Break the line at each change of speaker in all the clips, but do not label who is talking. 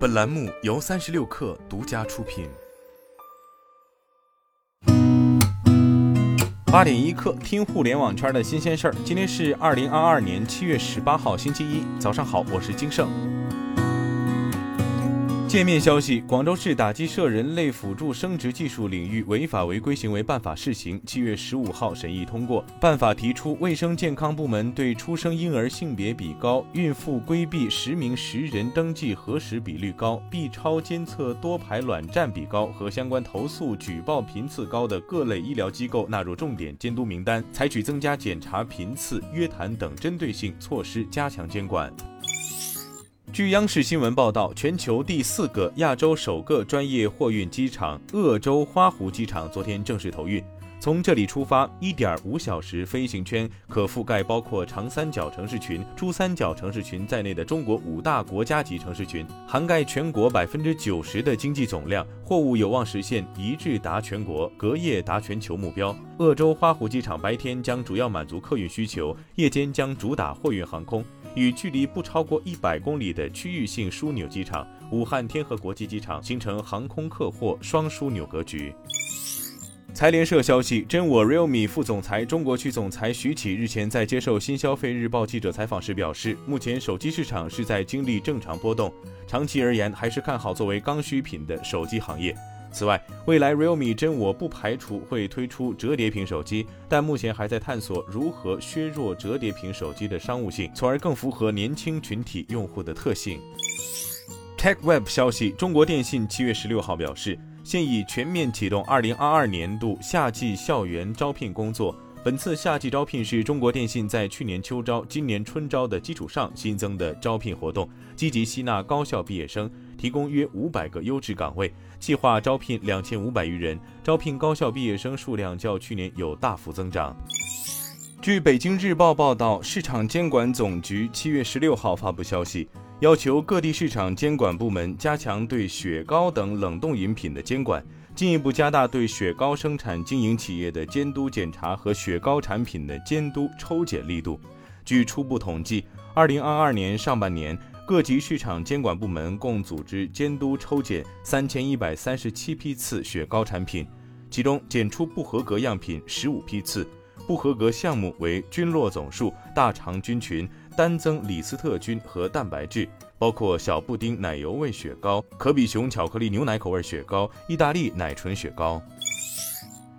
本栏目由三十六氪独家出品。八点一刻，听互联网圈的新鲜事儿。今天是二零二二年七月十八号，星期一，早上好，我是金盛。界面消息：广州市打击涉人类辅助生殖技术领域违法违规行为办法试行，七月十五号审议通过。办法提出，卫生健康部门对出生婴儿性别比高、孕妇规避实名实人登记核实比率高、B 超监测多排卵占比高和相关投诉举报频次高的各类医疗机构纳入重点监督名单，采取增加检查频次、约谈等针对性措施，加强监管。据央视新闻报道，全球第四个、亚洲首个专业货运机场鄂州花湖机场昨天正式投运。从这里出发，1.5小时飞行圈可覆盖包括长三角城市群、珠三角城市群在内的中国五大国家级城市群，涵盖全国百分之九十的经济总量，货物有望实现一致达全国、隔夜达全球目标。鄂州花湖机场白天将主要满足客运需求，夜间将主打货运航空。与距离不超过一百公里的区域性枢纽机场武汉天河国际机场形成航空客货双枢纽格局。财联社消息，真我 Realme 副总裁、中国区总裁徐启日前在接受《新消费日报》记者采访时表示，目前手机市场是在经历正常波动，长期而言还是看好作为刚需品的手机行业。此外，未来 Realme 真我不排除会推出折叠屏手机，但目前还在探索如何削弱折叠屏手机的商务性，从而更符合年轻群体用户的特性。TechWeb 消息，中国电信七月十六号表示，现已全面启动二零二二年度夏季校园招聘工作。本次夏季招聘是中国电信在去年秋招、今年春招的基础上新增的招聘活动，积极吸纳高校毕业生，提供约五百个优质岗位，计划招聘两千五百余人。招聘高校毕业生数量较去年有大幅增长。据北京日报报道，市场监管总局七月十六号发布消息，要求各地市场监管部门加强对雪糕等冷冻饮品的监管。进一步加大对雪糕生产经营企业的监督检查和雪糕产品的监督抽检力度。据初步统计，二零二二年上半年，各级市场监管部门共组织监督抽检三千一百三十七批次雪糕产品，其中检出不合格样品十五批次，不合格项目为菌落总数、大肠菌群。单增李斯特菌和蛋白质，包括小布丁奶油味雪糕、可比熊巧克力牛奶口味雪糕、意大利奶醇雪糕。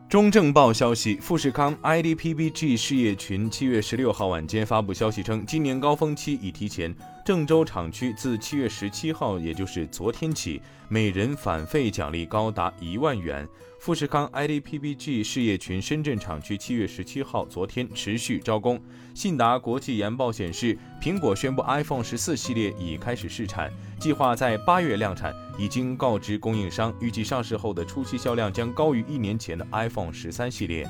中证报消息，富士康 IDPBG 事业群七月十六号晚间发布消息称，今年高峰期已提前。郑州厂区自七月十七号，也就是昨天起，每人返费奖励高达一万元。富士康 IDPBG 事业群深圳厂区七月十七号，昨天持续招工。信达国际研报显示，苹果宣布 iPhone 十四系列已开始试产，计划在八月量产，已经告知供应商，预计上市后的初期销量将高于一年前的 iPhone 十三系列。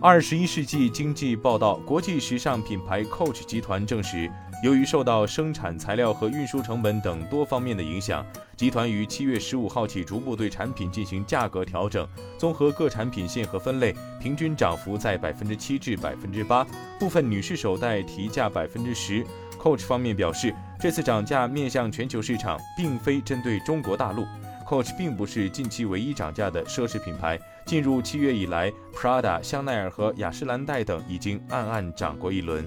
二十一世纪经济报道，国际时尚品牌 Coach 集团证实。由于受到生产材料和运输成本等多方面的影响，集团于七月十五号起逐步对产品进行价格调整。综合各产品线和分类，平均涨幅在百分之七至百分之八，部分女士手袋提价百分之十。Coach 方面表示，这次涨价面向全球市场，并非针对中国大陆。Coach 并不是近期唯一涨价的奢侈品牌，进入七月以来，Prada、香奈儿和雅诗兰黛等已经暗暗涨过一轮。